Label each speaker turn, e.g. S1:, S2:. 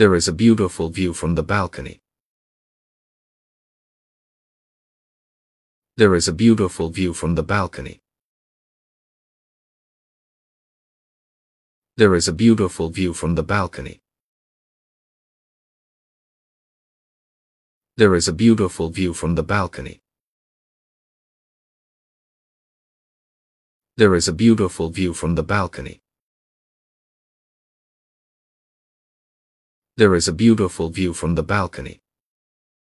S1: There is a beautiful view from the balcony. There is a beautiful view from the balcony. There is a beautiful view from the balcony. There is a beautiful view from the balcony. There is a beautiful view from the balcony. There is a beautiful view from the balcony.